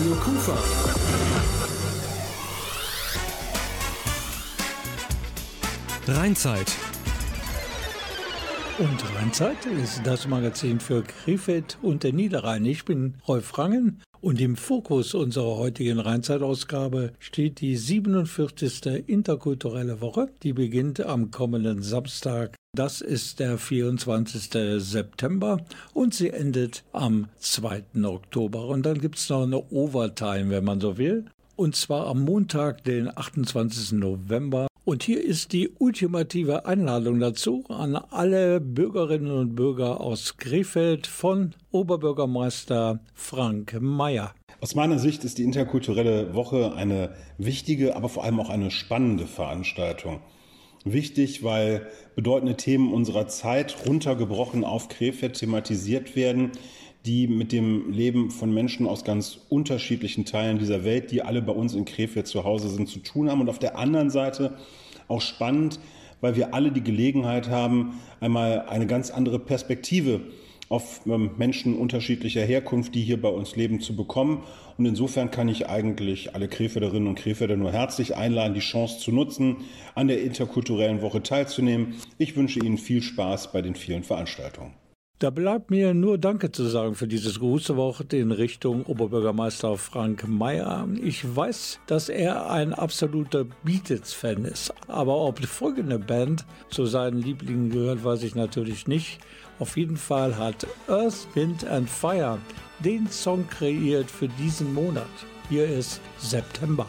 Radio Kufa. Rheinzeit. Und Rheinzeit ist das Magazin für Krefeld und der Niederrhein. Ich bin Rolf Rangen und im Fokus unserer heutigen Rheinzeitausgabe steht die 47. interkulturelle Woche. Die beginnt am kommenden Samstag. Das ist der 24. September und sie endet am 2. Oktober. Und dann gibt es noch eine Overtime, wenn man so will. Und zwar am Montag, den 28. November und hier ist die ultimative Einladung dazu an alle Bürgerinnen und Bürger aus Krefeld von Oberbürgermeister Frank Mayer. Aus meiner Sicht ist die interkulturelle Woche eine wichtige, aber vor allem auch eine spannende Veranstaltung. Wichtig, weil bedeutende Themen unserer Zeit runtergebrochen auf Krefeld thematisiert werden, die mit dem Leben von Menschen aus ganz unterschiedlichen Teilen dieser Welt, die alle bei uns in Krefeld zu Hause sind, zu tun haben. Und auf der anderen Seite auch spannend, weil wir alle die Gelegenheit haben, einmal eine ganz andere Perspektive auf ähm, Menschen unterschiedlicher Herkunft, die hier bei uns leben, zu bekommen. Und insofern kann ich eigentlich alle Krefelderinnen und Krefelder nur herzlich einladen, die Chance zu nutzen, an der interkulturellen Woche teilzunehmen. Ich wünsche Ihnen viel Spaß bei den vielen Veranstaltungen. Da bleibt mir nur Danke zu sagen für dieses große Wort in Richtung Oberbürgermeister Frank Mayer. Ich weiß, dass er ein absoluter Beatles-Fan ist. Aber ob die folgende Band zu seinen Lieblingen gehört, weiß ich natürlich nicht. Auf jeden Fall hat Earth, Wind and Fire den Song kreiert für diesen Monat. Hier ist September.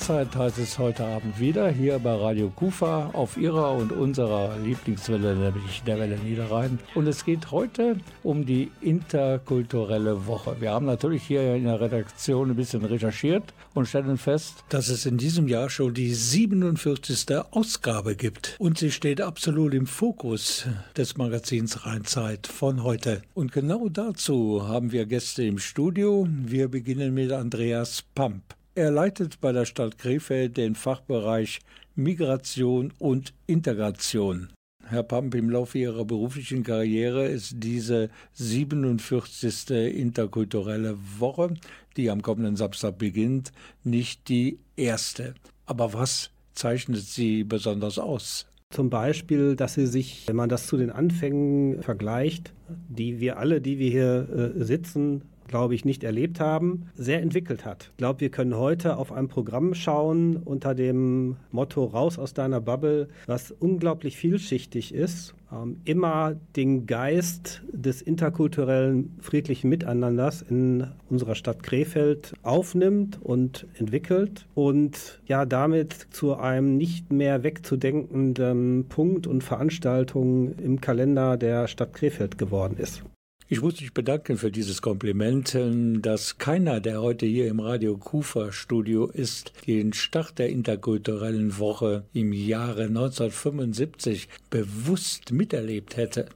Rheinzeit heißt es heute Abend wieder hier bei Radio Kufa auf ihrer und unserer Lieblingswelle, nämlich der Welle Niederrhein. Und es geht heute um die interkulturelle Woche. Wir haben natürlich hier in der Redaktion ein bisschen recherchiert und stellen fest, dass es in diesem Jahr schon die 47. Ausgabe gibt. Und sie steht absolut im Fokus des Magazins Rheinzeit von heute. Und genau dazu haben wir Gäste im Studio. Wir beginnen mit Andreas Pamp. Er leitet bei der Stadt Krefeld den Fachbereich Migration und Integration. Herr Pamp, im Laufe Ihrer beruflichen Karriere ist diese 47. interkulturelle Woche, die am kommenden Samstag beginnt, nicht die erste. Aber was zeichnet sie besonders aus? Zum Beispiel, dass sie sich, wenn man das zu den Anfängen vergleicht, die wir alle, die wir hier äh, sitzen, glaube ich, nicht erlebt haben, sehr entwickelt hat. Ich glaube, wir können heute auf ein Programm schauen unter dem Motto Raus aus deiner Bubble, was unglaublich vielschichtig ist ähm, immer den Geist des interkulturellen friedlichen Miteinanders in unserer Stadt Krefeld aufnimmt und entwickelt und ja damit zu einem nicht mehr wegzudenkenden Punkt und Veranstaltung im Kalender der Stadt Krefeld geworden ist. Ich muss mich bedanken für dieses Kompliment, dass keiner, der heute hier im Radio Kufa Studio ist, den Start der interkulturellen Woche im Jahre 1975 bewusst miterlebt hätte.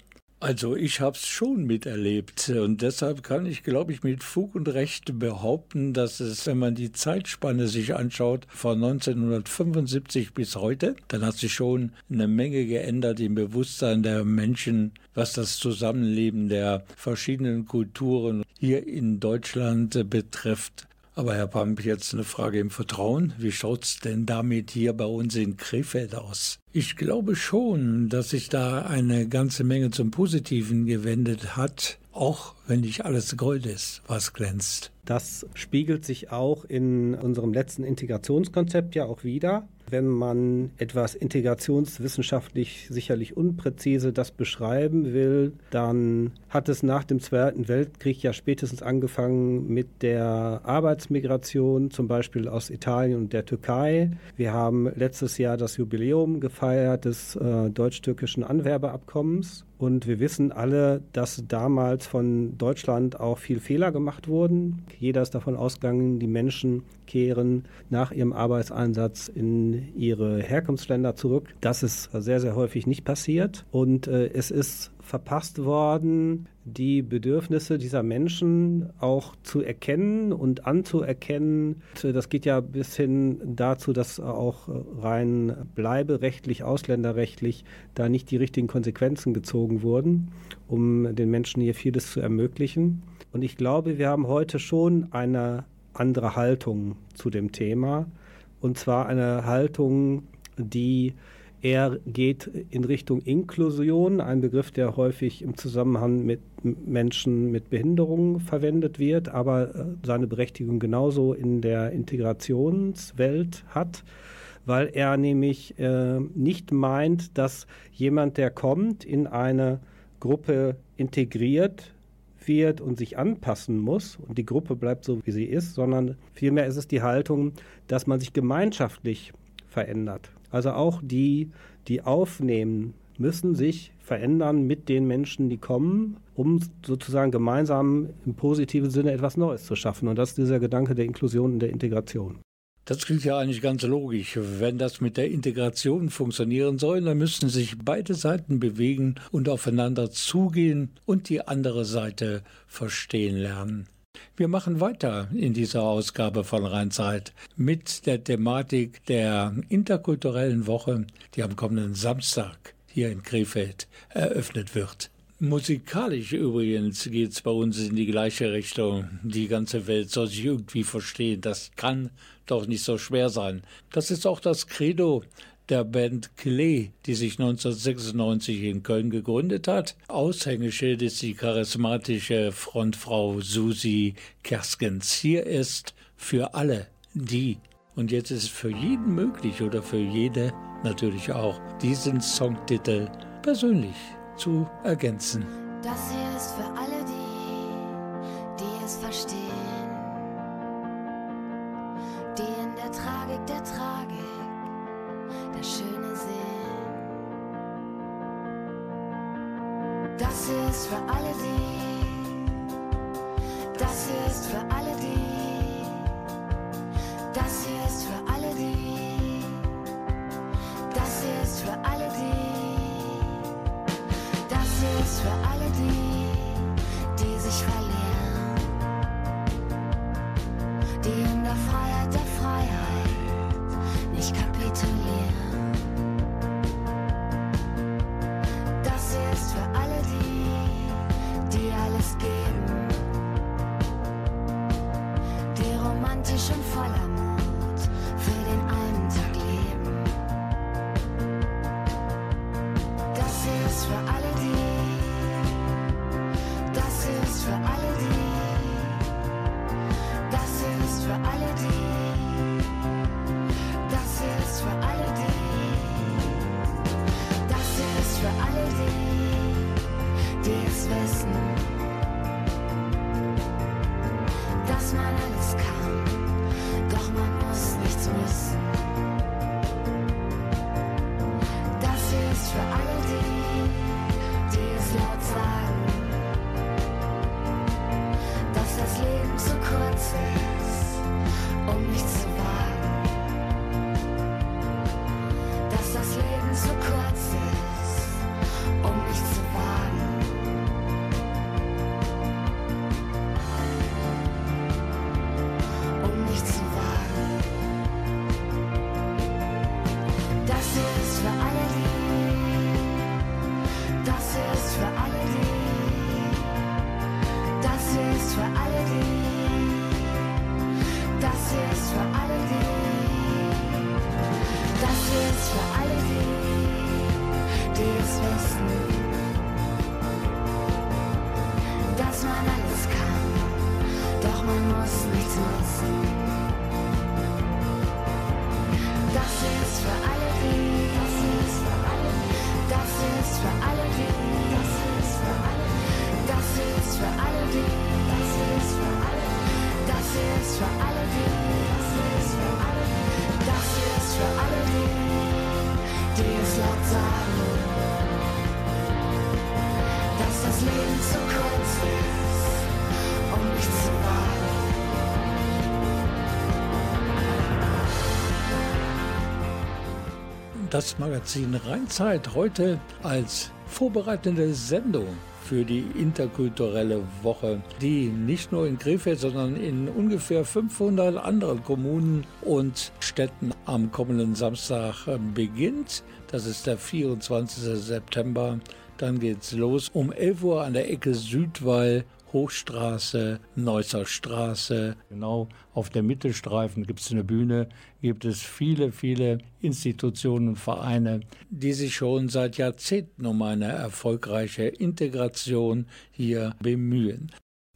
Also ich habe es schon miterlebt und deshalb kann ich, glaube ich, mit Fug und Recht behaupten, dass es, wenn man die Zeitspanne sich anschaut, von 1975 bis heute, dann hat sich schon eine Menge geändert im Bewusstsein der Menschen, was das Zusammenleben der verschiedenen Kulturen hier in Deutschland betrifft. Aber Herr Pamp, jetzt eine Frage im Vertrauen. Wie schaut's denn damit hier bei uns in Krefeld aus? Ich glaube schon, dass sich da eine ganze Menge zum Positiven gewendet hat, auch wenn nicht alles Gold ist, was glänzt. Das spiegelt sich auch in unserem letzten Integrationskonzept ja auch wieder wenn man etwas integrationswissenschaftlich sicherlich unpräzise das beschreiben will, dann hat es nach dem Zweiten Weltkrieg ja spätestens angefangen mit der Arbeitsmigration, zum Beispiel aus Italien und der Türkei. Wir haben letztes Jahr das Jubiläum gefeiert des äh, deutsch-türkischen Anwerbeabkommens. Und wir wissen alle, dass damals von Deutschland auch viel Fehler gemacht wurden. Jeder ist davon ausgegangen, die Menschen kehren nach ihrem Arbeitseinsatz in ihre Herkunftsländer zurück. Das ist sehr, sehr häufig nicht passiert. Und äh, es ist verpasst worden, die Bedürfnisse dieser Menschen auch zu erkennen und anzuerkennen. Das geht ja bis hin dazu, dass auch rein bleiberechtlich, ausländerrechtlich da nicht die richtigen Konsequenzen gezogen wurden, um den Menschen hier vieles zu ermöglichen. Und ich glaube, wir haben heute schon eine andere Haltung zu dem Thema. Und zwar eine Haltung, die er geht in Richtung Inklusion, ein Begriff, der häufig im Zusammenhang mit Menschen mit Behinderungen verwendet wird, aber äh, seine Berechtigung genauso in der Integrationswelt hat, weil er nämlich äh, nicht meint, dass jemand, der kommt, in eine Gruppe integriert wird und sich anpassen muss und die Gruppe bleibt so, wie sie ist, sondern vielmehr ist es die Haltung, dass man sich gemeinschaftlich verändert. Also auch die, die aufnehmen, müssen sich verändern mit den Menschen, die kommen, um sozusagen gemeinsam im positiven Sinne etwas Neues zu schaffen. Und das ist dieser Gedanke der Inklusion und der Integration. Das klingt ja eigentlich ganz logisch. Wenn das mit der Integration funktionieren soll, dann müssen sich beide Seiten bewegen und aufeinander zugehen und die andere Seite verstehen lernen. Wir machen weiter in dieser Ausgabe von Rheinzeit mit der Thematik der interkulturellen Woche, die am kommenden Samstag hier in Krefeld eröffnet wird. Musikalisch übrigens geht es bei uns in die gleiche Richtung. Die ganze Welt soll sich irgendwie verstehen. Das kann doch nicht so schwer sein. Das ist auch das Credo der Band Klee, die sich 1996 in Köln gegründet hat. Aushängeschild ist die charismatische Frontfrau Susi Kerskens. Hier ist für alle die. Und jetzt ist es für jeden möglich oder für jede natürlich auch, diesen Songtitel persönlich zu ergänzen. Das hier ist für alle Das Magazin Rheinzeit heute als vorbereitende Sendung für die interkulturelle Woche, die nicht nur in Krefeld, sondern in ungefähr 500 anderen Kommunen und Städten am kommenden Samstag äh, beginnt. Das ist der 24. September. Dann geht's los um 11 Uhr an der Ecke Südwall Hochstraße, Neusser Straße. Genau auf der Mittelstreifen gibt es eine Bühne, gibt es viele, viele Institutionen und Vereine, die sich schon seit Jahrzehnten um eine erfolgreiche Integration hier bemühen.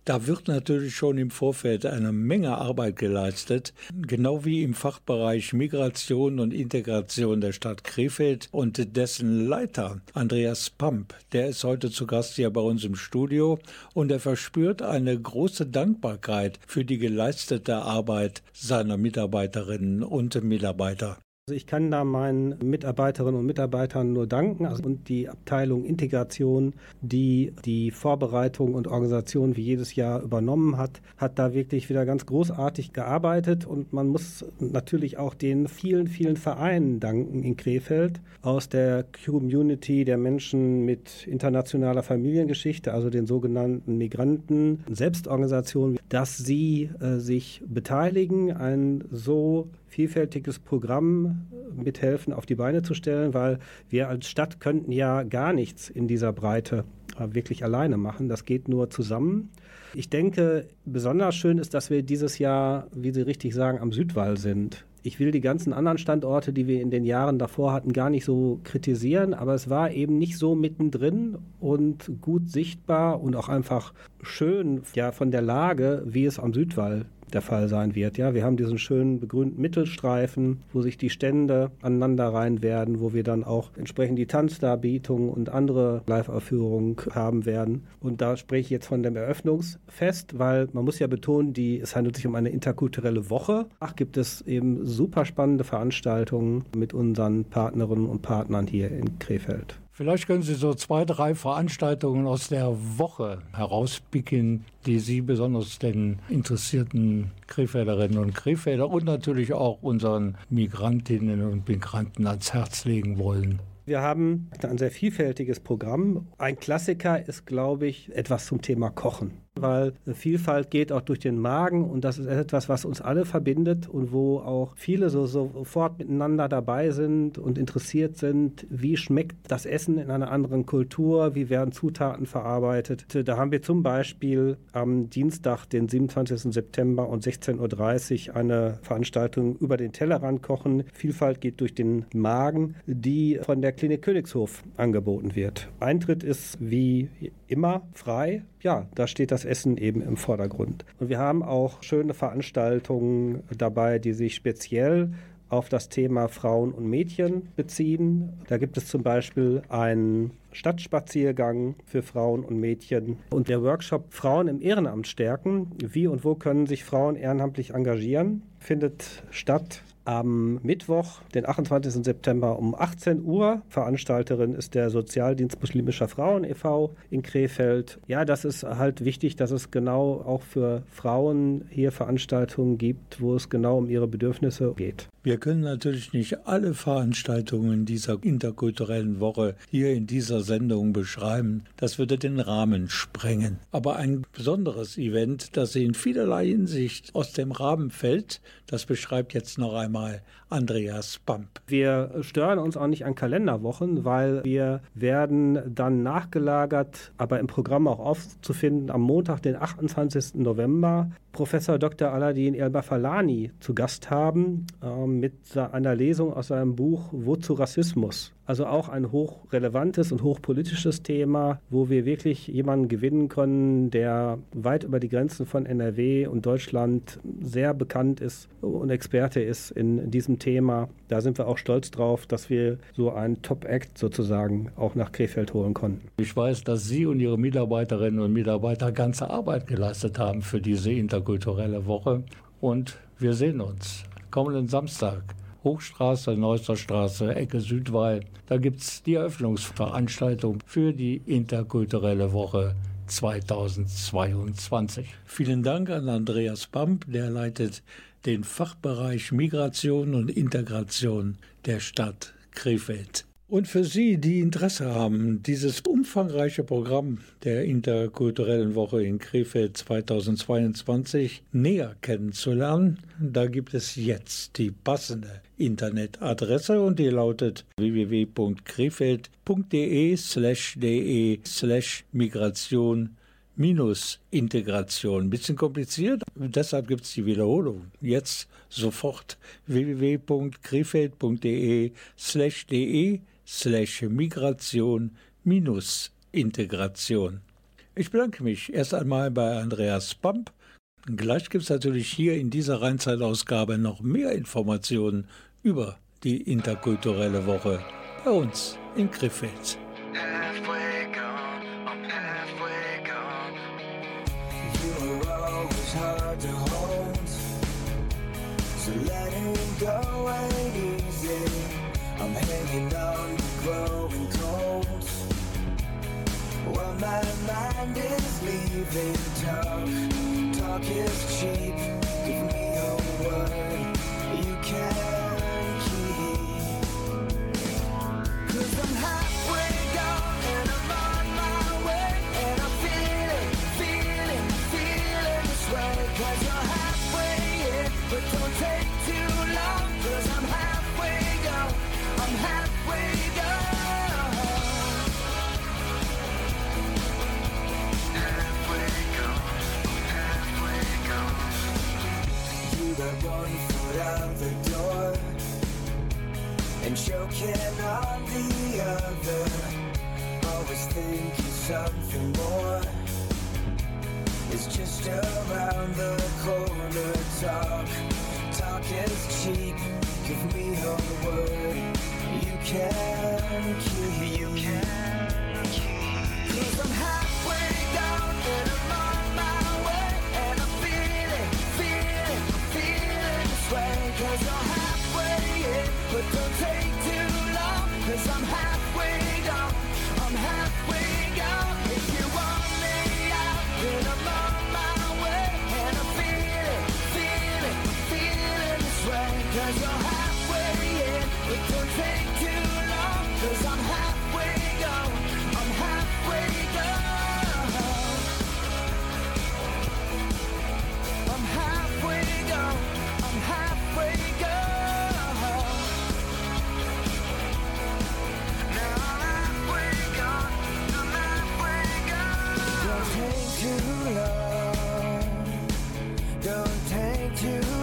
Da wird natürlich schon im Vorfeld eine Menge Arbeit geleistet, genau wie im Fachbereich Migration und Integration der Stadt Krefeld und dessen Leiter Andreas Pamp. Der ist heute zu Gast hier bei uns im Studio und er verspürt eine große Dankbarkeit für die geleistete Arbeit seiner Mitarbeiterinnen und Mitarbeiter. Also ich kann da meinen Mitarbeiterinnen und Mitarbeitern nur danken also und die Abteilung Integration, die die Vorbereitung und Organisation wie jedes Jahr übernommen hat, hat da wirklich wieder ganz großartig gearbeitet. Und man muss natürlich auch den vielen, vielen Vereinen danken in Krefeld aus der Community der Menschen mit internationaler Familiengeschichte, also den sogenannten Migranten, Selbstorganisationen, dass sie äh, sich beteiligen, ein so vielfältiges Programm mithelfen auf die Beine zu stellen, weil wir als Stadt könnten ja gar nichts in dieser Breite äh, wirklich alleine machen. Das geht nur zusammen. Ich denke, besonders schön ist, dass wir dieses Jahr, wie Sie richtig sagen, am Südwall sind. Ich will die ganzen anderen Standorte, die wir in den Jahren davor hatten, gar nicht so kritisieren, aber es war eben nicht so mittendrin und gut sichtbar und auch einfach schön ja, von der Lage, wie es am Südwall der Fall sein wird. Ja, wir haben diesen schönen begrünten Mittelstreifen, wo sich die Stände aneinander rein werden, wo wir dann auch entsprechend die Tanzdarbietung und andere Live-Aufführungen haben werden. Und da spreche ich jetzt von dem Eröffnungsfest, weil man muss ja betonen, die, es handelt sich um eine interkulturelle Woche. Ach, gibt es eben super spannende Veranstaltungen mit unseren Partnerinnen und Partnern hier in Krefeld. Vielleicht können Sie so zwei, drei Veranstaltungen aus der Woche herauspicken, die Sie besonders den interessierten Krefelderinnen und Krefelder und natürlich auch unseren Migrantinnen und Migranten ans Herz legen wollen. Wir haben ein sehr vielfältiges Programm. Ein Klassiker ist, glaube ich, etwas zum Thema Kochen weil Vielfalt geht auch durch den Magen und das ist etwas, was uns alle verbindet und wo auch viele so sofort miteinander dabei sind und interessiert sind, wie schmeckt das Essen in einer anderen Kultur, wie werden Zutaten verarbeitet. Da haben wir zum Beispiel am Dienstag, den 27. September um 16.30 Uhr eine Veranstaltung über den Tellerrand kochen. Vielfalt geht durch den Magen, die von der Klinik Königshof angeboten wird. Eintritt ist wie immer frei. Ja, da steht das Essen eben im Vordergrund. Und wir haben auch schöne Veranstaltungen dabei, die sich speziell auf das Thema Frauen und Mädchen beziehen. Da gibt es zum Beispiel einen Stadtspaziergang für Frauen und Mädchen und der Workshop Frauen im Ehrenamt stärken. Wie und wo können sich Frauen ehrenamtlich engagieren? Findet statt am Mittwoch, den 28. September um 18 Uhr. Veranstalterin ist der Sozialdienst Muslimischer Frauen e.V. in Krefeld. Ja, das ist halt wichtig, dass es genau auch für Frauen hier Veranstaltungen gibt, wo es genau um ihre Bedürfnisse geht. Wir können natürlich nicht alle Veranstaltungen dieser interkulturellen Woche hier in dieser Sendung beschreiben. Das würde den Rahmen sprengen. Aber ein besonderes Event, das in vielerlei Hinsicht aus dem Rahmen fällt, das beschreibt jetzt noch einmal Andreas Pamp. Wir stören uns auch nicht an Kalenderwochen, weil wir werden dann nachgelagert, aber im Programm auch aufzufinden am Montag, den 28. November Professor Dr. Aladin El-Bafalani zu Gast haben äh, mit einer Lesung aus seinem Buch Wozu Rassismus? Also auch ein hochrelevantes und hochpolitisches Thema, wo wir wirklich jemanden gewinnen können, der weit über die Grenzen von NRW und Deutschland sehr bekannt ist und Experte ist in diesem Thema. Da sind wir auch stolz drauf, dass wir so einen Top-Act sozusagen auch nach Krefeld holen konnten. Ich weiß, dass Sie und Ihre Mitarbeiterinnen und Mitarbeiter ganze Arbeit geleistet haben für diese interkulturelle Woche. Und wir sehen uns kommenden Samstag Hochstraße, Neusserstraße, Ecke Südwall. Da gibt es die Eröffnungsveranstaltung für die interkulturelle Woche 2022. Vielen Dank an Andreas Bamp, der leitet den Fachbereich Migration und Integration der Stadt Krefeld. Und für Sie, die Interesse haben, dieses umfangreiche Programm der interkulturellen Woche in Krefeld 2022 näher kennenzulernen, da gibt es jetzt die passende Internetadresse und die lautet www.krefeld.de slash de slash migration minus Integration. Bisschen kompliziert, deshalb gibt es die Wiederholung. Jetzt sofort www.krefeld.de slash de slash Migration minus Integration. Ich bedanke mich erst einmal bei Andreas Pamp. Gleich gibt es natürlich hier in dieser Rheinzeitausgabe noch mehr Informationen über die interkulturelle Woche bei uns in Krefeld. go ain't easy. I'm hanging on growing. While my mind is leaving talk, talk is cheap. Give me a word you can keep. I'm halfway gone and I'm on my way. And I'm feeling, feeling, feeling this you're halfway in, but don't take out the door and choking on the other. Always thinking something more is just around the corner. Talk, talk is cheap. Give me a word you can keep. You can keep. Cause I'm Don't take too long, don't take too long.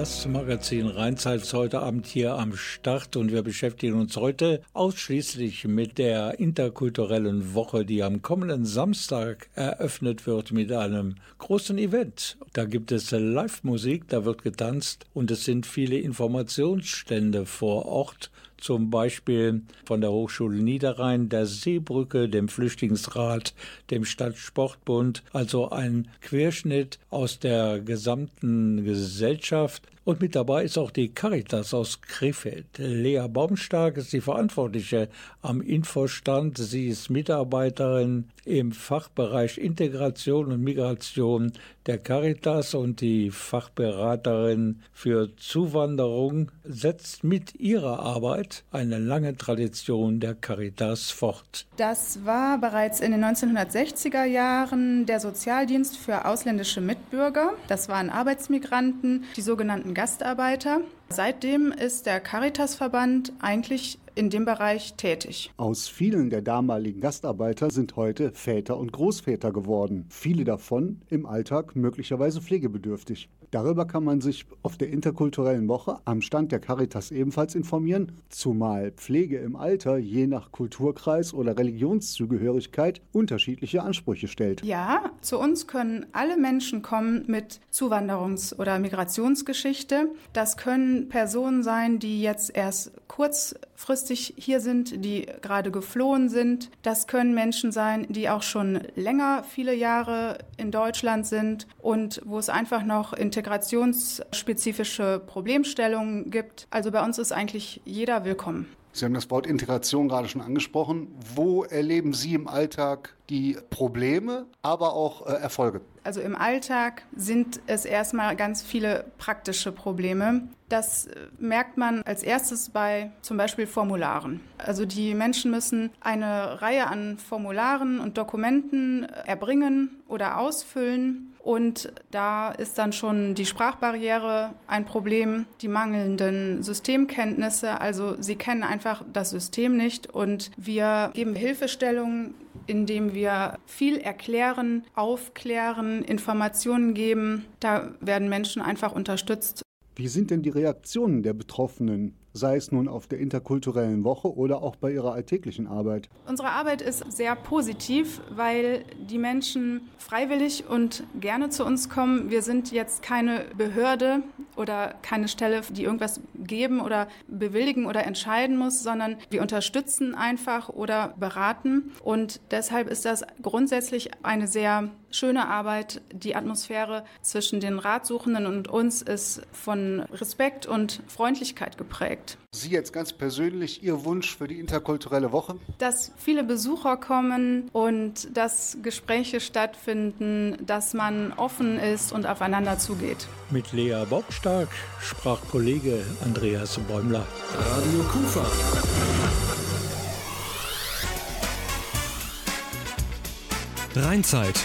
Das Magazin Rheinzeit ist heute Abend hier am Start und wir beschäftigen uns heute ausschließlich mit der interkulturellen Woche, die am kommenden Samstag eröffnet wird mit einem großen Event. Da gibt es Live-Musik, da wird getanzt und es sind viele Informationsstände vor Ort zum Beispiel von der Hochschule Niederrhein, der Seebrücke, dem Flüchtlingsrat, dem Stadtsportbund, also ein Querschnitt aus der gesamten Gesellschaft. Und mit dabei ist auch die Caritas aus Krefeld. Lea Baumstark ist die Verantwortliche am Infostand. Sie ist Mitarbeiterin im Fachbereich Integration und Migration der Caritas und die Fachberaterin für Zuwanderung setzt mit ihrer Arbeit eine lange Tradition der Caritas fort. Das war bereits in den 1960er Jahren der Sozialdienst für ausländische Mitbürger. Das waren Arbeitsmigranten, die sogenannten Gastarbeiter. Seitdem ist der Caritas-Verband eigentlich in dem Bereich tätig. Aus vielen der damaligen Gastarbeiter sind heute Väter und Großväter geworden. Viele davon im Alltag möglicherweise pflegebedürftig. Darüber kann man sich auf der interkulturellen Woche am Stand der Caritas ebenfalls informieren, zumal Pflege im Alter je nach Kulturkreis oder Religionszugehörigkeit unterschiedliche Ansprüche stellt. Ja, zu uns können alle Menschen kommen mit Zuwanderungs- oder Migrationsgeschichte. Das können Personen sein, die jetzt erst kurzfristig hier sind, die gerade geflohen sind. Das können Menschen sein, die auch schon länger, viele Jahre in Deutschland sind und wo es einfach noch integrationsspezifische Problemstellungen gibt. Also bei uns ist eigentlich jeder willkommen. Sie haben das Wort Integration gerade schon angesprochen. Wo erleben Sie im Alltag die Probleme, aber auch äh, Erfolge? Also im Alltag sind es erstmal ganz viele praktische Probleme. Das äh, merkt man als erstes bei zum Beispiel Formularen. Also die Menschen müssen eine Reihe an Formularen und Dokumenten erbringen oder ausfüllen. Und da ist dann schon die Sprachbarriere ein Problem, die mangelnden Systemkenntnisse. Also sie kennen einfach das System nicht und wir geben Hilfestellungen indem wir viel erklären, aufklären, Informationen geben. Da werden Menschen einfach unterstützt. Wie sind denn die Reaktionen der Betroffenen sei es nun auf der interkulturellen Woche oder auch bei Ihrer alltäglichen Arbeit? Unsere Arbeit ist sehr positiv, weil die Menschen freiwillig und gerne zu uns kommen. Wir sind jetzt keine Behörde oder keine Stelle, die irgendwas geben oder bewilligen oder entscheiden muss, sondern wir unterstützen einfach oder beraten. Und deshalb ist das grundsätzlich eine sehr schöne Arbeit. Die Atmosphäre zwischen den Ratsuchenden und uns ist von Respekt und Freundlichkeit geprägt. Projekt. Sie jetzt ganz persönlich, Ihr Wunsch für die interkulturelle Woche? Dass viele Besucher kommen und dass Gespräche stattfinden, dass man offen ist und aufeinander zugeht. Mit Lea Bockstark sprach Kollege Andreas Bäumler. Radio Kufa. Rheinzeit.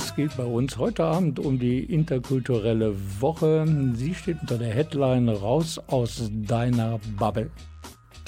Es geht bei uns heute Abend um die interkulturelle Woche. Sie steht unter der Headline Raus aus deiner Bubble.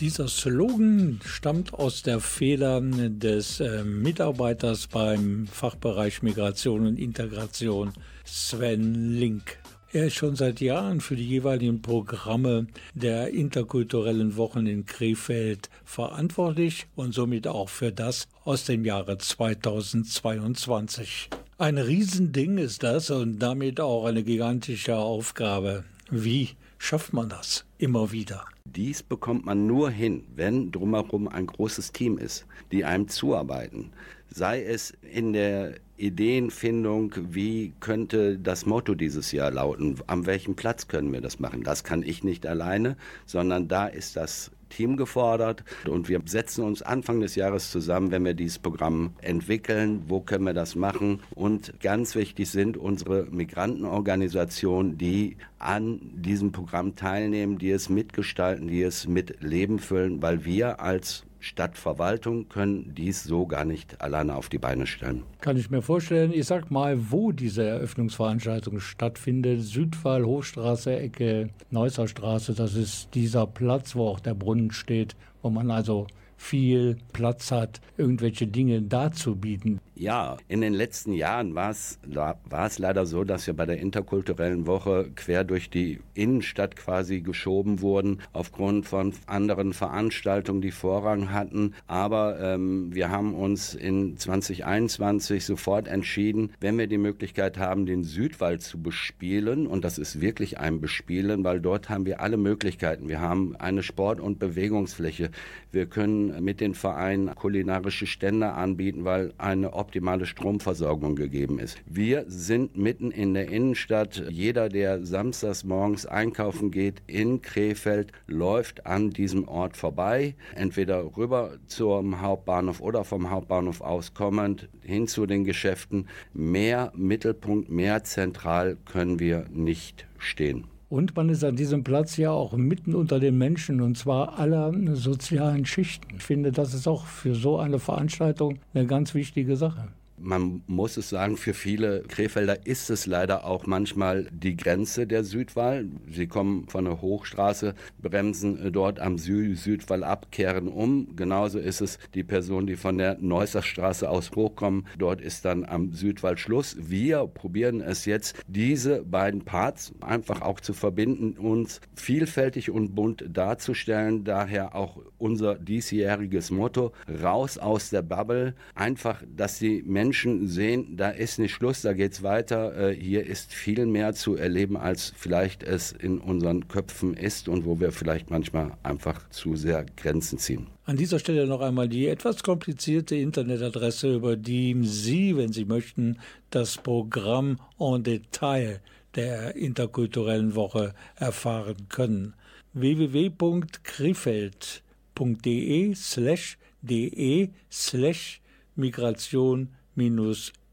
Dieser Slogan stammt aus der Feder des äh, Mitarbeiters beim Fachbereich Migration und Integration, Sven Link. Er ist schon seit Jahren für die jeweiligen Programme der interkulturellen Wochen in Krefeld verantwortlich und somit auch für das aus dem Jahre 2022. Ein Riesending ist das und damit auch eine gigantische Aufgabe. Wie schafft man das immer wieder? Dies bekommt man nur hin, wenn drumherum ein großes Team ist, die einem zuarbeiten. Sei es in der Ideenfindung, wie könnte das Motto dieses Jahr lauten, an welchem Platz können wir das machen. Das kann ich nicht alleine, sondern da ist das Team gefordert. Und wir setzen uns Anfang des Jahres zusammen, wenn wir dieses Programm entwickeln, wo können wir das machen? Und ganz wichtig sind unsere Migrantenorganisationen, die an diesem Programm teilnehmen, die es mitgestalten, die es mit Leben füllen, weil wir als Stadtverwaltung können dies so gar nicht alleine auf die Beine stellen. Kann ich mir vorstellen. Ich sag mal, wo diese Eröffnungsveranstaltung stattfindet. Südwall, Hochstraße, Ecke Neusser Straße. Das ist dieser Platz, wo auch der Brunnen steht, wo man also viel Platz hat, irgendwelche Dinge darzubieten. Ja, in den letzten Jahren war es, war es leider so, dass wir bei der interkulturellen Woche quer durch die Innenstadt quasi geschoben wurden, aufgrund von anderen Veranstaltungen, die Vorrang hatten. Aber ähm, wir haben uns in 2021 sofort entschieden, wenn wir die Möglichkeit haben, den Südwald zu bespielen, und das ist wirklich ein Bespielen, weil dort haben wir alle Möglichkeiten. Wir haben eine Sport- und Bewegungsfläche. Wir können mit den Vereinen kulinarische Stände anbieten, weil eine optimale Stromversorgung gegeben ist. Wir sind mitten in der Innenstadt. Jeder, der samstags morgens einkaufen geht in Krefeld, läuft an diesem Ort vorbei. Entweder rüber zum Hauptbahnhof oder vom Hauptbahnhof aus kommend hin zu den Geschäften. Mehr Mittelpunkt, mehr zentral können wir nicht stehen. Und man ist an diesem Platz ja auch mitten unter den Menschen und zwar aller sozialen Schichten. Ich finde, das ist auch für so eine Veranstaltung eine ganz wichtige Sache. Man muss es sagen, für viele Krefelder ist es leider auch manchmal die Grenze der Südwall. Sie kommen von der Hochstraße, bremsen dort am Sü Südwall ab, kehren um. Genauso ist es die Person, die von der Neusser aus hochkommen. Dort ist dann am Südwall Schluss. Wir probieren es jetzt, diese beiden Parts einfach auch zu verbinden, uns vielfältig und bunt darzustellen. Daher auch unser diesjähriges Motto, raus aus der Bubble. Einfach, dass die Menschen Menschen sehen, da ist nicht Schluss, da geht's weiter. Äh, hier ist viel mehr zu erleben, als vielleicht es in unseren Köpfen ist und wo wir vielleicht manchmal einfach zu sehr Grenzen ziehen. An dieser Stelle noch einmal die etwas komplizierte Internetadresse, über die Sie, wenn Sie möchten, das Programm en Detail der interkulturellen Woche erfahren können. www.krefeld.de slash de slash Migration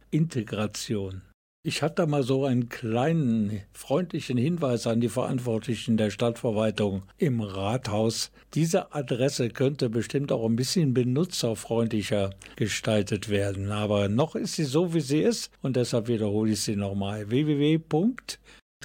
Integration. Ich hatte mal so einen kleinen freundlichen Hinweis an die Verantwortlichen der Stadtverwaltung im Rathaus. Diese Adresse könnte bestimmt auch ein bisschen benutzerfreundlicher gestaltet werden. Aber noch ist sie so, wie sie ist. Und deshalb wiederhole ich sie nochmal.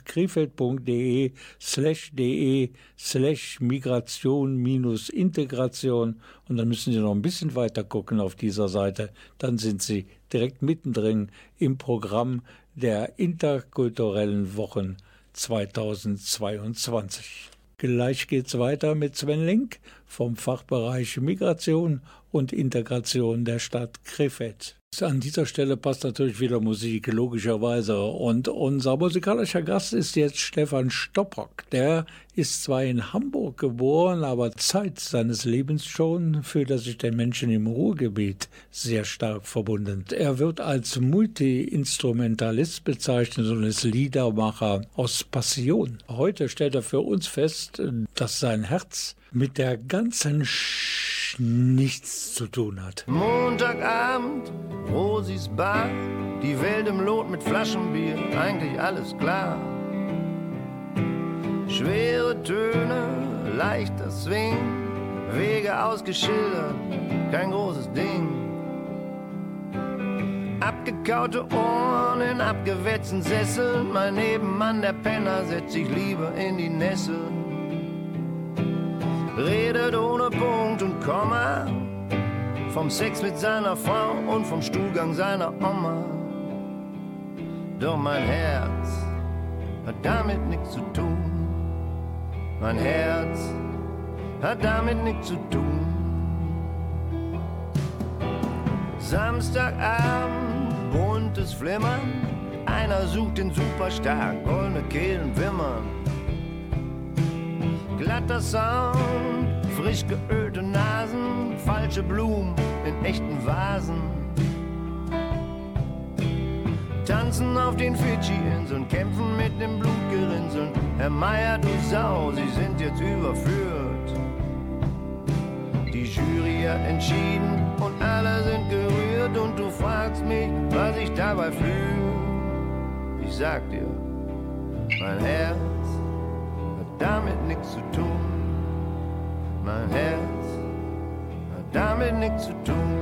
www.krefeld.de slash de slash Migration minus Integration und dann müssen Sie noch ein bisschen weiter gucken auf dieser Seite. Dann sind Sie direkt mittendrin im Programm der interkulturellen Wochen 2022. Gleich geht's weiter mit Sven Link vom Fachbereich Migration und Integration der Stadt Krefeld. An dieser Stelle passt natürlich wieder Musik, logischerweise. Und unser musikalischer Gast ist jetzt Stefan Stoppock. Der ist zwar in Hamburg geboren, aber Zeit seines Lebens schon fühlt er sich den Menschen im Ruhrgebiet sehr stark verbunden. Er wird als Multi-Instrumentalist bezeichnet und ist Liedermacher aus Passion. Heute stellt er für uns fest, dass sein Herz mit der ganzen Sch nichts zu tun hat. Montagabend, Rosis Bar, die Welt im Lot mit Flaschenbier, eigentlich alles klar. Schwere Töne, leichter Swing, Wege ausgeschildert, kein großes Ding. Abgekaute Ohren in abgewetzten Sesseln, mein Nebenmann, der Penner, setzt sich lieber in die Nesseln. Redet ohne Punkt und Komma vom Sex mit seiner Frau und vom Stuhlgang seiner Oma. Doch mein Herz hat damit nichts zu tun. Mein Herz hat damit nichts zu tun. Samstagabend, buntes Flimmern. Einer sucht den Superstar, goldene Kehlen wimmern. Glatter Sound, frisch geölte Nasen, falsche Blumen in echten Vasen. Tanzen auf den Fidschi-Inseln, kämpfen mit dem Blutgerinnseln. Herr Meier, du Sau, Sie sind jetzt überführt. Die Jury hat entschieden und alle sind gerührt und du fragst mich, was ich dabei fühle. Ich sag dir, mein hat damit nichts zu tun. Mein Herz hat damit nichts zu tun.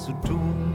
Zu tun.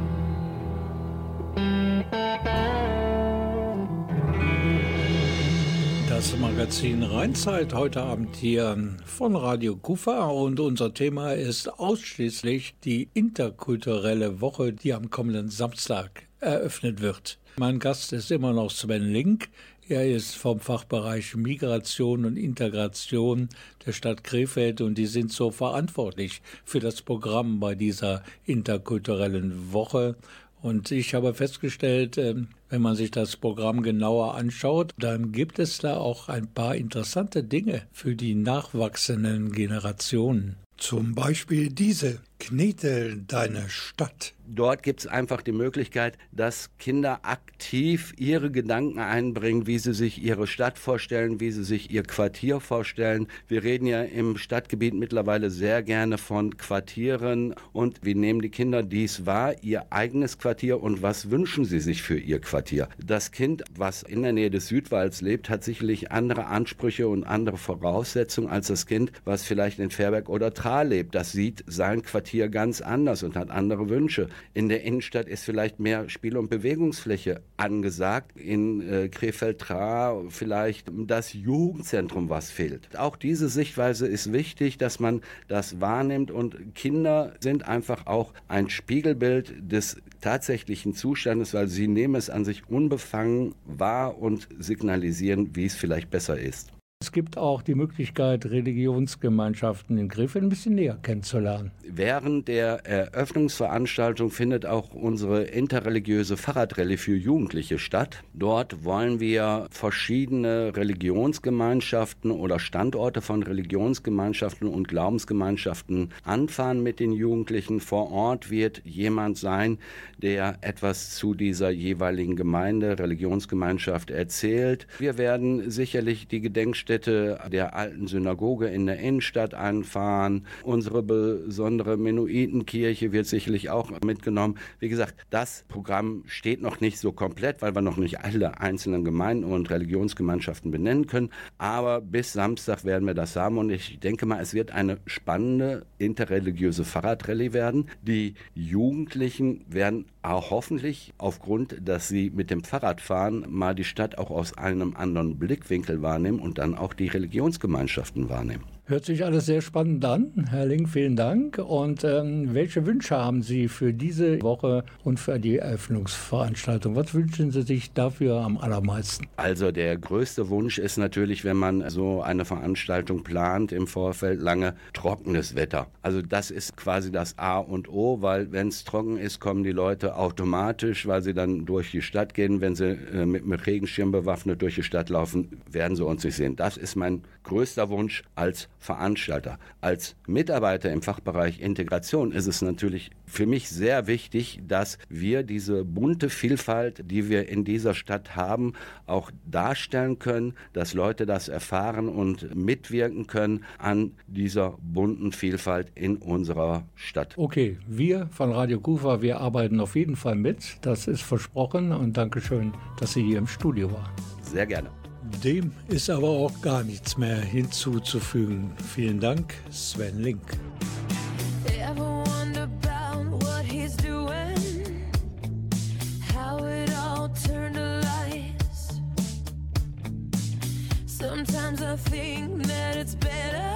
Das Magazin Rheinzeit heute Abend hier von Radio Kufa und unser Thema ist ausschließlich die interkulturelle Woche, die am kommenden Samstag eröffnet wird. Mein Gast ist immer noch Sven Link. Er ist vom Fachbereich Migration und Integration der Stadt Krefeld und die sind so verantwortlich für das Programm bei dieser interkulturellen Woche. Und ich habe festgestellt, ähm, wenn man sich das Programm genauer anschaut, dann gibt es da auch ein paar interessante Dinge für die nachwachsenden Generationen. Zum Beispiel diese Knete deine Stadt. Dort gibt es einfach die Möglichkeit, dass Kinder aktiv ihre Gedanken einbringen, wie sie sich ihre Stadt vorstellen, wie sie sich ihr Quartier vorstellen. Wir reden ja im Stadtgebiet mittlerweile sehr gerne von Quartieren und wie nehmen die Kinder dies wahr, ihr eigenes Quartier und was wünschen sie sich für ihr Quartier. Das Kind, was in der Nähe des Südwalds lebt, hat sicherlich andere Ansprüche und andere Voraussetzungen als das Kind, was vielleicht in Fairberg oder Thal lebt. Das sieht sein Quartier ganz anders und hat andere Wünsche. In der Innenstadt ist vielleicht mehr Spiel- und Bewegungsfläche angesagt. In äh, Krefeld-Tra vielleicht das Jugendzentrum, was fehlt. Auch diese Sichtweise ist wichtig, dass man das wahrnimmt und Kinder sind einfach auch ein Spiegelbild des tatsächlichen Zustandes, weil sie nehmen es an sich unbefangen wahr und signalisieren, wie es vielleicht besser ist. Es gibt auch die Möglichkeit, Religionsgemeinschaften in Krefeld ein bisschen näher kennenzulernen. Während der Eröffnungsveranstaltung findet auch unsere interreligiöse Fahrradrallye für Jugendliche statt. Dort wollen wir verschiedene Religionsgemeinschaften oder Standorte von Religionsgemeinschaften und Glaubensgemeinschaften anfahren mit den Jugendlichen. Vor Ort wird jemand sein, der etwas zu dieser jeweiligen Gemeinde, Religionsgemeinschaft erzählt. Wir werden sicherlich die Gedenkstätte der alten Synagoge in der Innenstadt anfahren. Unsere besondere Mennonitenkirche wird sicherlich auch mitgenommen. Wie gesagt, das Programm steht noch nicht so komplett, weil wir noch nicht alle einzelnen Gemeinden und Religionsgemeinschaften benennen können. Aber bis Samstag werden wir das haben und ich denke mal, es wird eine spannende interreligiöse Fahrradrallye werden. Die Jugendlichen werden auch hoffentlich aufgrund, dass sie mit dem Fahrrad fahren, mal die Stadt auch aus einem anderen Blickwinkel wahrnehmen und dann auch die Religionsgemeinschaften wahrnehmen. Hört sich alles sehr spannend an. Herr Link, vielen Dank. Und ähm, welche Wünsche haben Sie für diese Woche und für die Eröffnungsveranstaltung? Was wünschen Sie sich dafür am allermeisten? Also der größte Wunsch ist natürlich, wenn man so eine Veranstaltung plant im Vorfeld lange trockenes Wetter. Also das ist quasi das A und O, weil wenn es trocken ist, kommen die Leute automatisch, weil sie dann durch die Stadt gehen. Wenn sie äh, mit einem Regenschirm bewaffnet durch die Stadt laufen, werden sie uns nicht sehen. Das ist mein größter Wunsch als Veranstalter. Als Mitarbeiter im Fachbereich Integration ist es natürlich für mich sehr wichtig, dass wir diese bunte Vielfalt, die wir in dieser Stadt haben, auch darstellen können, dass Leute das erfahren und mitwirken können an dieser bunten Vielfalt in unserer Stadt. Okay, wir von Radio Kufa, wir arbeiten auf jeden Fall mit. Das ist versprochen und Dankeschön, dass Sie hier im Studio waren. Sehr gerne. Dem ist aber auch gar nichts mehr hinzuzufügen. Vielen Dank, Sven Link. Sometimes I think that it's better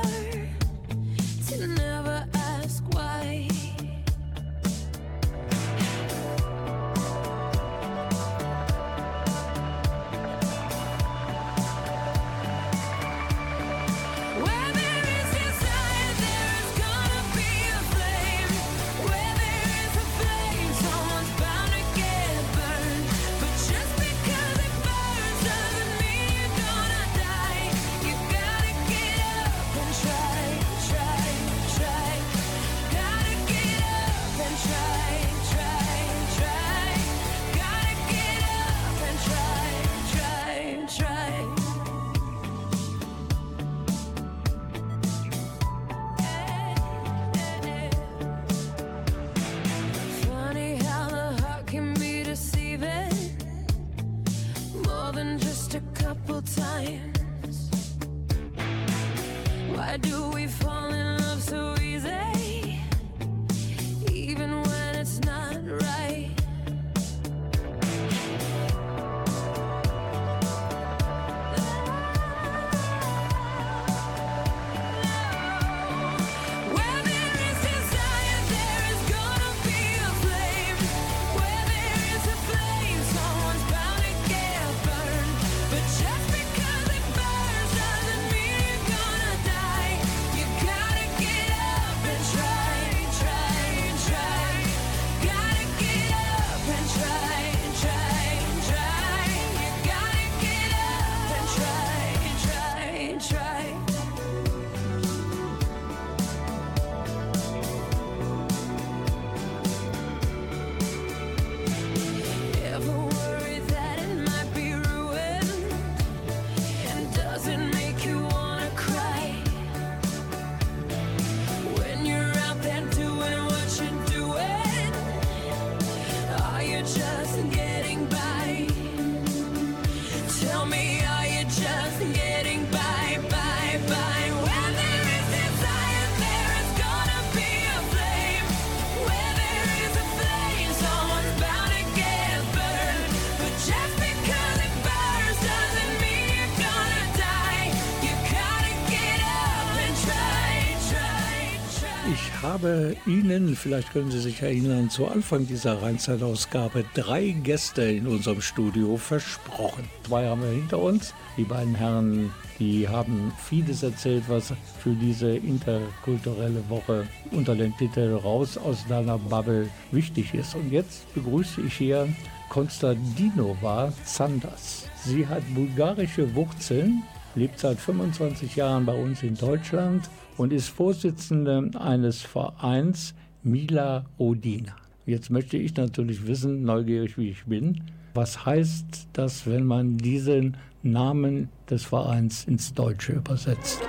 Ihnen, vielleicht können Sie sich erinnern, zu Anfang dieser Rheinzeitausgabe drei Gäste in unserem Studio versprochen. Zwei haben wir hinter uns. Die beiden Herren, die haben vieles erzählt, was für diese interkulturelle Woche unter dem Titel Raus aus deiner Bubble wichtig ist. Und jetzt begrüße ich hier Konstantinova Zanders. Sie hat bulgarische Wurzeln, lebt seit 25 Jahren bei uns in Deutschland und ist Vorsitzende eines Vereins Mila Rodina. Jetzt möchte ich natürlich wissen, neugierig wie ich bin, was heißt das, wenn man diesen Namen des Vereins ins Deutsche übersetzt?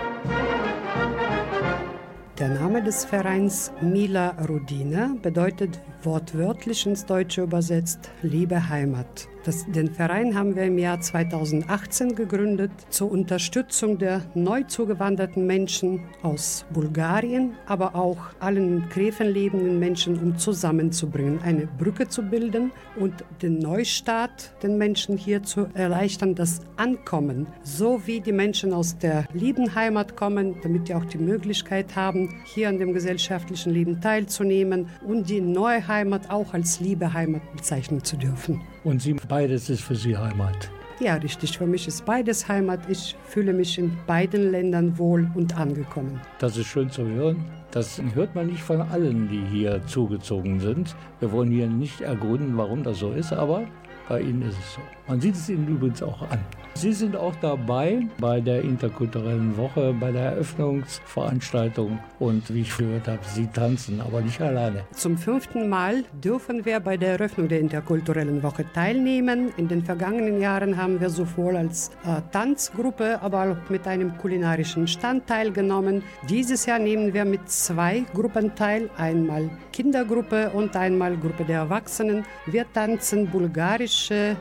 Der Name des Vereins Mila Rodina bedeutet wortwörtlich ins Deutsche übersetzt Liebe Heimat. Das, den Verein haben wir im Jahr 2018 gegründet zur Unterstützung der neu zugewanderten Menschen aus Bulgarien, aber auch allen in Krefen lebenden Menschen, um zusammenzubringen, eine Brücke zu bilden und den Neustart den Menschen hier zu erleichtern, das Ankommen, so wie die Menschen aus der lieben Heimat kommen, damit die auch die Möglichkeit haben, hier an dem gesellschaftlichen Leben teilzunehmen und die neue Heimat auch als liebe Heimat bezeichnen zu dürfen. Und Sie, beides ist für Sie Heimat. Ja, richtig. Für mich ist beides Heimat. Ich fühle mich in beiden Ländern wohl und angekommen. Das ist schön zu hören. Das hört man nicht von allen, die hier zugezogen sind. Wir wollen hier nicht ergründen, warum das so ist, aber bei Ihnen ist es so. Man sieht es Ihnen übrigens auch an. Sie sind auch dabei bei der interkulturellen Woche, bei der Eröffnungsveranstaltung und wie ich gehört habe, Sie tanzen, aber nicht alleine. Zum fünften Mal dürfen wir bei der Eröffnung der interkulturellen Woche teilnehmen. In den vergangenen Jahren haben wir sowohl als äh, Tanzgruppe, aber auch mit einem kulinarischen Stand teilgenommen. Dieses Jahr nehmen wir mit zwei Gruppen teil, einmal Kindergruppe und einmal Gruppe der Erwachsenen. Wir tanzen bulgarische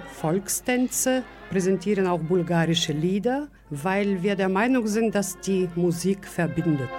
Volkstänze präsentieren auch bulgarische Lieder, weil wir der Meinung sind, dass die Musik verbindet.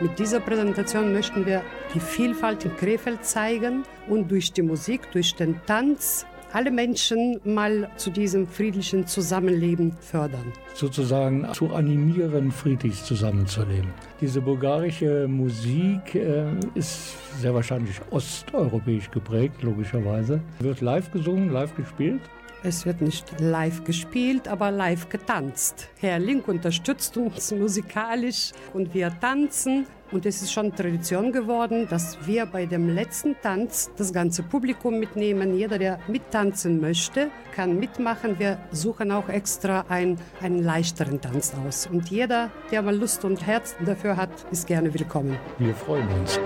Mit dieser Präsentation möchten wir die Vielfalt in Krefeld zeigen und durch die Musik, durch den Tanz alle Menschen mal zu diesem friedlichen Zusammenleben fördern. Sozusagen zu animieren, friedlich zusammenzuleben. Diese bulgarische Musik äh, ist sehr wahrscheinlich osteuropäisch geprägt, logischerweise. Wird live gesungen, live gespielt? Es wird nicht live gespielt, aber live getanzt. Herr Link unterstützt uns musikalisch und wir tanzen. Und es ist schon Tradition geworden, dass wir bei dem letzten Tanz das ganze Publikum mitnehmen. Jeder, der mittanzen möchte, kann mitmachen. Wir suchen auch extra ein, einen leichteren Tanz aus. Und jeder, der mal Lust und Herz dafür hat, ist gerne willkommen. Wir freuen uns.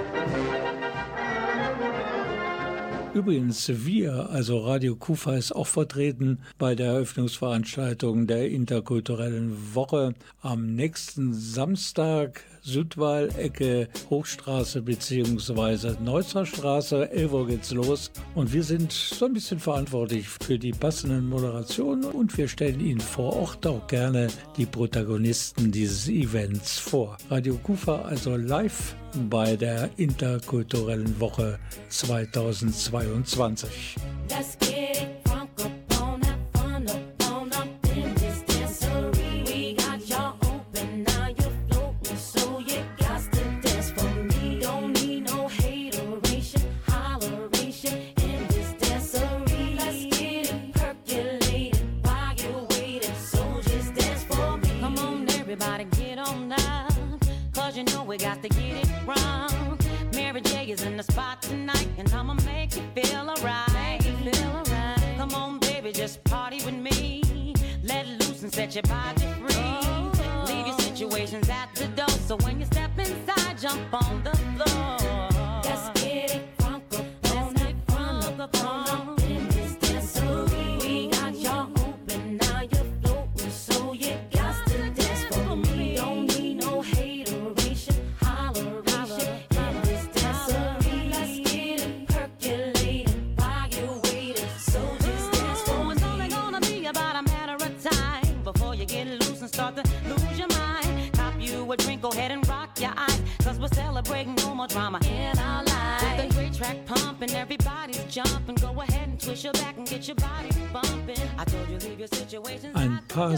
Übrigens, wir, also Radio Kufa, ist auch vertreten bei der Eröffnungsveranstaltung der interkulturellen Woche am nächsten Samstag, Südwall, Ecke Hochstraße bzw. Neusser Straße. 11 Uhr geht's los und wir sind so ein bisschen verantwortlich für die passenden Moderationen und wir stellen Ihnen vor Ort auch gerne die Protagonisten dieses Events vor. Radio Kufa also live bei der interkulturellen Woche 2022. Let's get we got to get it wrong. Mary J is in the spot tonight, and I'ma make you feel alright. Feel alright. Come on, baby, just party with me. Let loose and set your body free. Oh. Leave your situations at the door, so when you step inside, jump on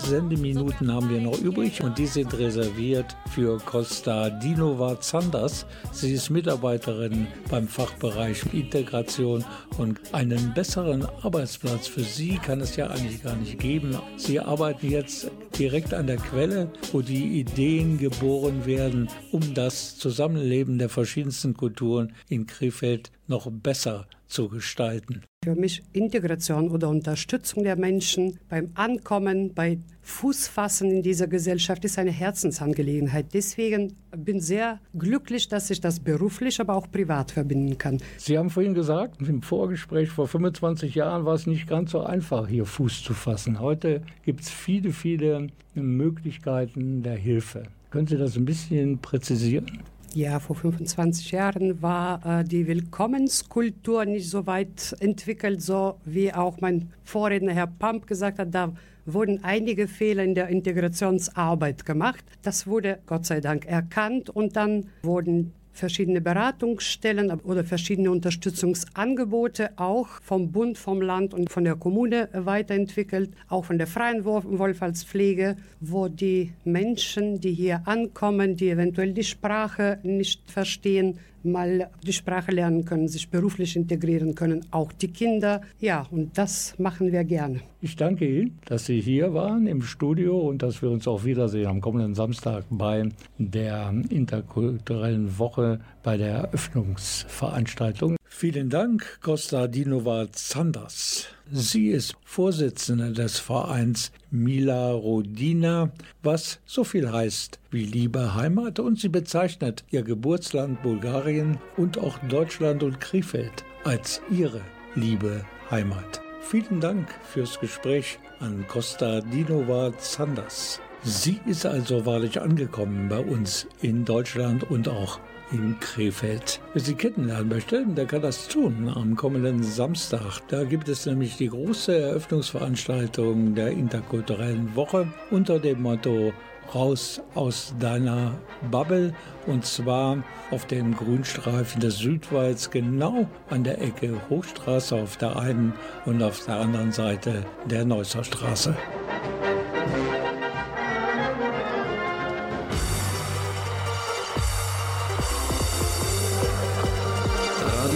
Sendeminuten haben wir noch übrig und die sind reserviert für Costa Dinova Zanders. Sie ist Mitarbeiterin beim Fachbereich Integration und einen besseren Arbeitsplatz für sie kann es ja eigentlich gar nicht geben. Sie arbeiten jetzt direkt an der Quelle, wo die Ideen geboren werden, um das Zusammenleben der verschiedensten Kulturen in Krefeld noch besser zu gestalten. Für mich Integration oder Unterstützung der Menschen beim Ankommen, bei Fußfassen in dieser Gesellschaft ist eine Herzensangelegenheit. Deswegen bin sehr glücklich, dass ich das beruflich, aber auch privat verbinden kann. Sie haben vorhin gesagt, im Vorgespräch vor 25 Jahren war es nicht ganz so einfach, hier Fuß zu fassen. Heute gibt es viele, viele Möglichkeiten der Hilfe. Können Sie das ein bisschen präzisieren? Ja, vor 25 Jahren war äh, die Willkommenskultur nicht so weit entwickelt, so wie auch mein Vorredner Herr Pamp gesagt hat. Da wurden einige Fehler in der Integrationsarbeit gemacht. Das wurde Gott sei Dank erkannt und dann wurden verschiedene Beratungsstellen oder verschiedene Unterstützungsangebote auch vom Bund, vom Land und von der Kommune weiterentwickelt, auch von der freien Wohlfahrtspflege, wo die Menschen, die hier ankommen, die eventuell die Sprache nicht verstehen, mal die Sprache lernen können, sich beruflich integrieren können, auch die Kinder. Ja, und das machen wir gerne. Ich danke Ihnen, dass Sie hier waren im Studio und dass wir uns auch wiedersehen am kommenden Samstag bei der interkulturellen Woche bei der Eröffnungsveranstaltung. Vielen Dank, Costa Dinova Zanders. Sie ist Vorsitzende des Vereins Mila Rodina, was so viel heißt wie liebe Heimat und sie bezeichnet ihr Geburtsland Bulgarien und auch Deutschland und Krefeld als ihre liebe Heimat. Vielen Dank fürs Gespräch an Costa Dinova Zanders. Sie ist also wahrlich angekommen bei uns in Deutschland und auch in Krefeld. Sie kennenlernen möchte, der kann das tun am kommenden Samstag. Da gibt es nämlich die große Eröffnungsveranstaltung der interkulturellen Woche unter dem Motto Raus aus deiner Bubble und zwar auf dem Grünstreifen des Südwalds genau an der Ecke Hochstraße auf der einen und auf der anderen Seite der Neusser Straße.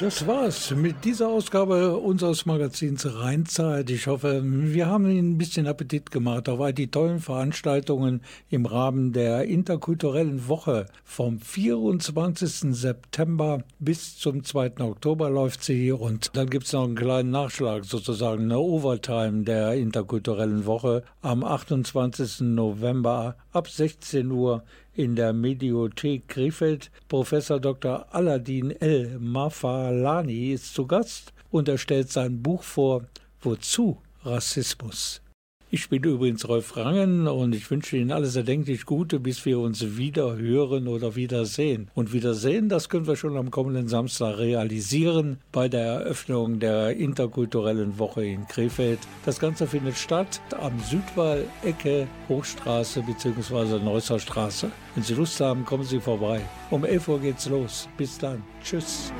Das war's mit dieser Ausgabe unseres Magazins Rheinzeit. Ich hoffe, wir haben Ihnen ein bisschen Appetit gemacht auf all die tollen Veranstaltungen im Rahmen der interkulturellen Woche. Vom 24. September bis zum 2. Oktober läuft sie und dann gibt's noch einen kleinen Nachschlag, sozusagen eine Overtime der interkulturellen Woche am 28. November ab 16 Uhr in der Mediothek Krefeld. Professor Dr. Aladin El Mafalani ist zu Gast und er stellt sein Buch vor Wozu Rassismus? Ich bin übrigens Rolf Rangen und ich wünsche Ihnen alles erdenklich Gute, bis wir uns wieder hören oder wiedersehen. Und wiedersehen, das können wir schon am kommenden Samstag realisieren bei der Eröffnung der interkulturellen Woche in Krefeld. Das Ganze findet statt am Südwall, Ecke Hochstraße bzw. Neusser Straße. Wenn Sie Lust haben, kommen Sie vorbei. Um 11 Uhr geht's los. Bis dann. Tschüss.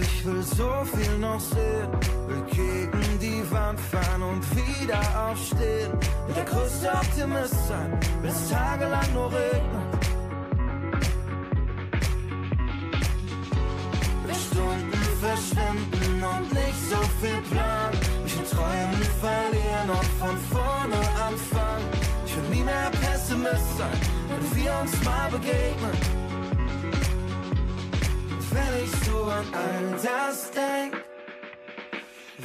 Ich will so viel noch sehen. Will gegen die Wand fahren und wieder aufstehen. Will der größte Optimist sein, will es tagelang nur regnen. Will Stunden verschwinden und nicht so viel Plan. Mich in Träumen verlieren und von vorne anfangen. Ich will nie mehr Pessimist sein, wenn wir uns mal begegnen. Wenn ich so an all das denk,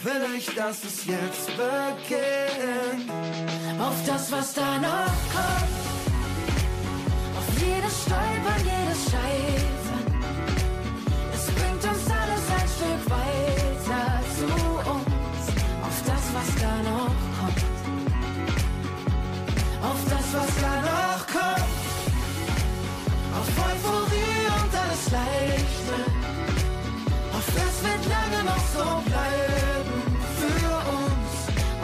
will ich, dass es jetzt beginnt. Auf das, was da noch kommt. Auf jedes Stolpern, jedes Scheitern. Das wird lange noch so bleiben für uns.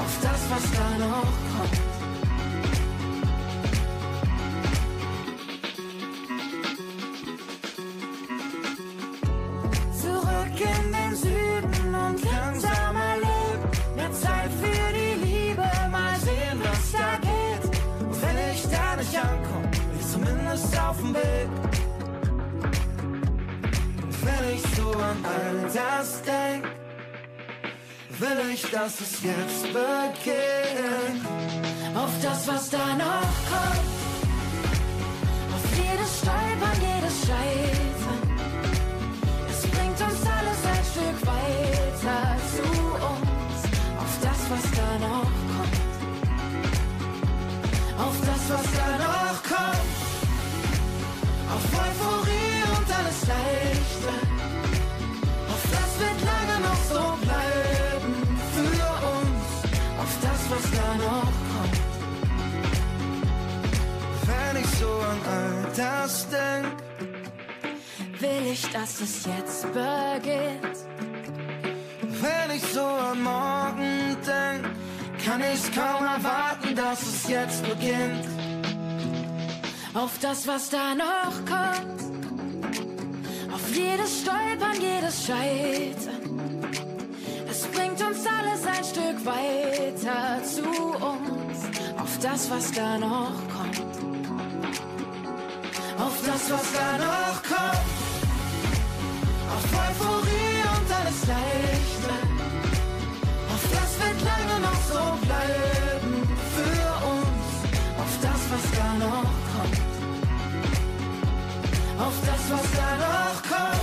Auf das, was da noch kommt. Zurück in den Süden und langsam erleben. Mehr Zeit für die Liebe, mal sehen, was da geht. Und wenn ich da nicht ankomme, bin ich zumindest auf dem Weg. An all das denk, will ich, dass es jetzt beginnt. Auf das, was da noch kommt. Auf jedes Stolpern, jedes Scheitern. Es bringt uns alles ein Stück weiter zu uns. Auf das, was da noch kommt. Auf das, was da noch kommt. Auf Euphorie was da noch kommt. Wenn ich so an all das denk, Will ich, dass es jetzt beginnt. wenn ich so an morgen denk, kann ich's kaum erwarten, dass es jetzt beginnt. Auf das, was da noch kommt. Auf jedes Stolpern, jedes Scheitern. Ein Stück weiter zu uns. Auf das, was da noch kommt. Auf das, was da noch kommt. Auf Euphorie und alles Leichte. Auf das wird lange noch so bleiben für uns. Auf das, was da noch kommt. Auf das, was da noch